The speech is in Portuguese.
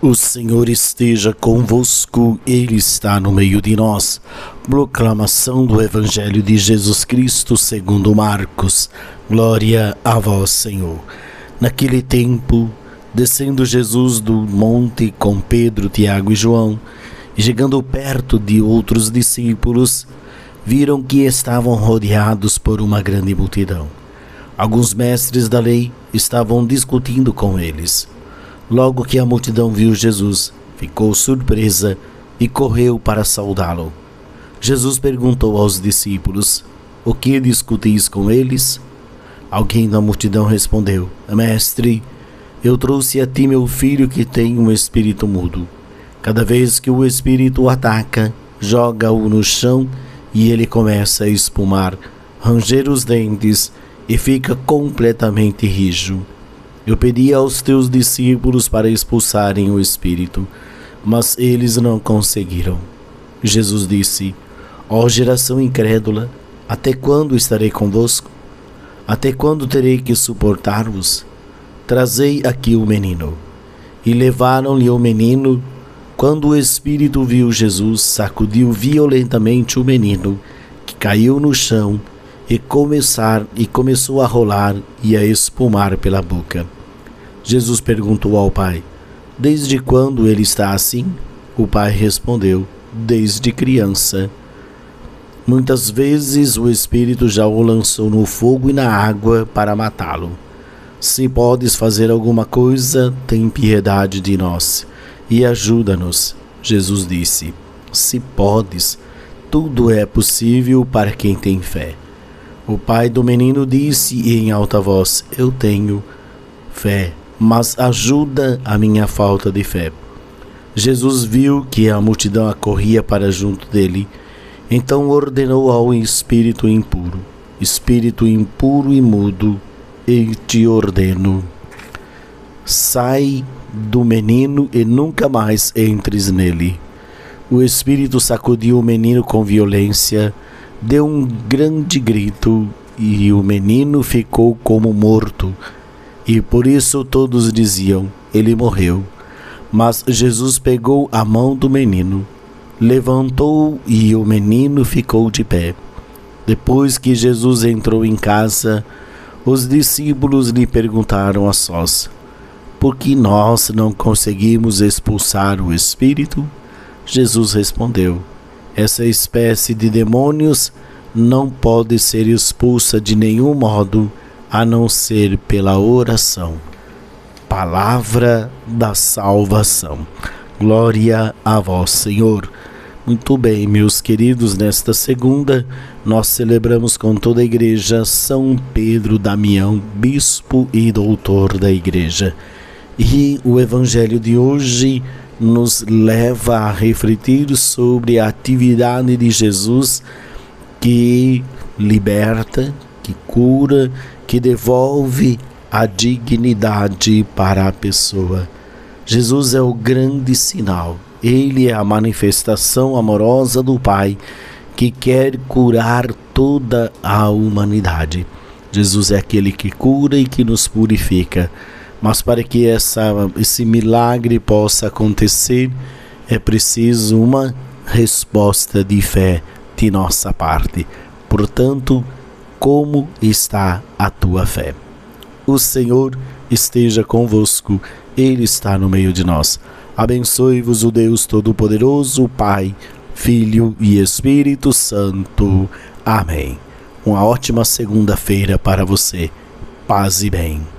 O Senhor esteja convosco, Ele está no meio de nós. Proclamação do Evangelho de Jesus Cristo segundo Marcos. Glória a vós, Senhor. Naquele tempo, descendo Jesus do monte com Pedro, Tiago e João, e chegando perto de outros discípulos, viram que estavam rodeados por uma grande multidão. Alguns mestres da lei estavam discutindo com eles. Logo que a multidão viu Jesus, ficou surpresa e correu para saudá-lo. Jesus perguntou aos discípulos: O que discutis com eles? Alguém da multidão respondeu: Mestre, eu trouxe a ti meu filho que tem um espírito mudo. Cada vez que o espírito o ataca, joga-o no chão e ele começa a espumar, ranger os dentes e fica completamente rijo. Eu pedi aos teus discípulos para expulsarem o espírito, mas eles não conseguiram. Jesus disse: Ó oh, geração incrédula, até quando estarei convosco? Até quando terei que suportar-vos? Trazei aqui o menino. E levaram-lhe o menino. Quando o espírito viu Jesus, sacudiu violentamente o menino, que caiu no chão e, começar, e começou a rolar e a espumar pela boca. Jesus perguntou ao pai: Desde quando ele está assim? O pai respondeu: Desde criança. Muitas vezes o Espírito já o lançou no fogo e na água para matá-lo. Se podes fazer alguma coisa, tem piedade de nós e ajuda-nos. Jesus disse: Se podes, tudo é possível para quem tem fé. O pai do menino disse em alta voz: Eu tenho fé mas ajuda a minha falta de fé. Jesus viu que a multidão acorria para junto dele, então ordenou ao espírito impuro: Espírito impuro e mudo, eu te ordeno. Sai do menino e nunca mais entres nele. O espírito sacudiu o menino com violência, deu um grande grito e o menino ficou como morto e por isso todos diziam: Ele morreu. Mas Jesus pegou a mão do menino, levantou e o menino ficou de pé. Depois que Jesus entrou em casa, os discípulos lhe perguntaram a sós: Por que nós não conseguimos expulsar o espírito? Jesus respondeu: Essa espécie de demônios não pode ser expulsa de nenhum modo a não ser pela oração. Palavra da salvação. Glória a vós, Senhor. Muito bem, meus queridos, nesta segunda nós celebramos com toda a igreja São Pedro Damião, bispo e doutor da igreja. E o evangelho de hoje nos leva a refletir sobre a atividade de Jesus que liberta, que cura, que devolve a dignidade para a pessoa. Jesus é o grande sinal, ele é a manifestação amorosa do Pai que quer curar toda a humanidade. Jesus é aquele que cura e que nos purifica. Mas para que essa, esse milagre possa acontecer, é preciso uma resposta de fé de nossa parte. Portanto, como está a tua fé. O Senhor esteja convosco, Ele está no meio de nós. Abençoe-vos o Deus Todo-Poderoso, Pai, Filho e Espírito Santo. Amém. Uma ótima segunda-feira para você. Paz e bem.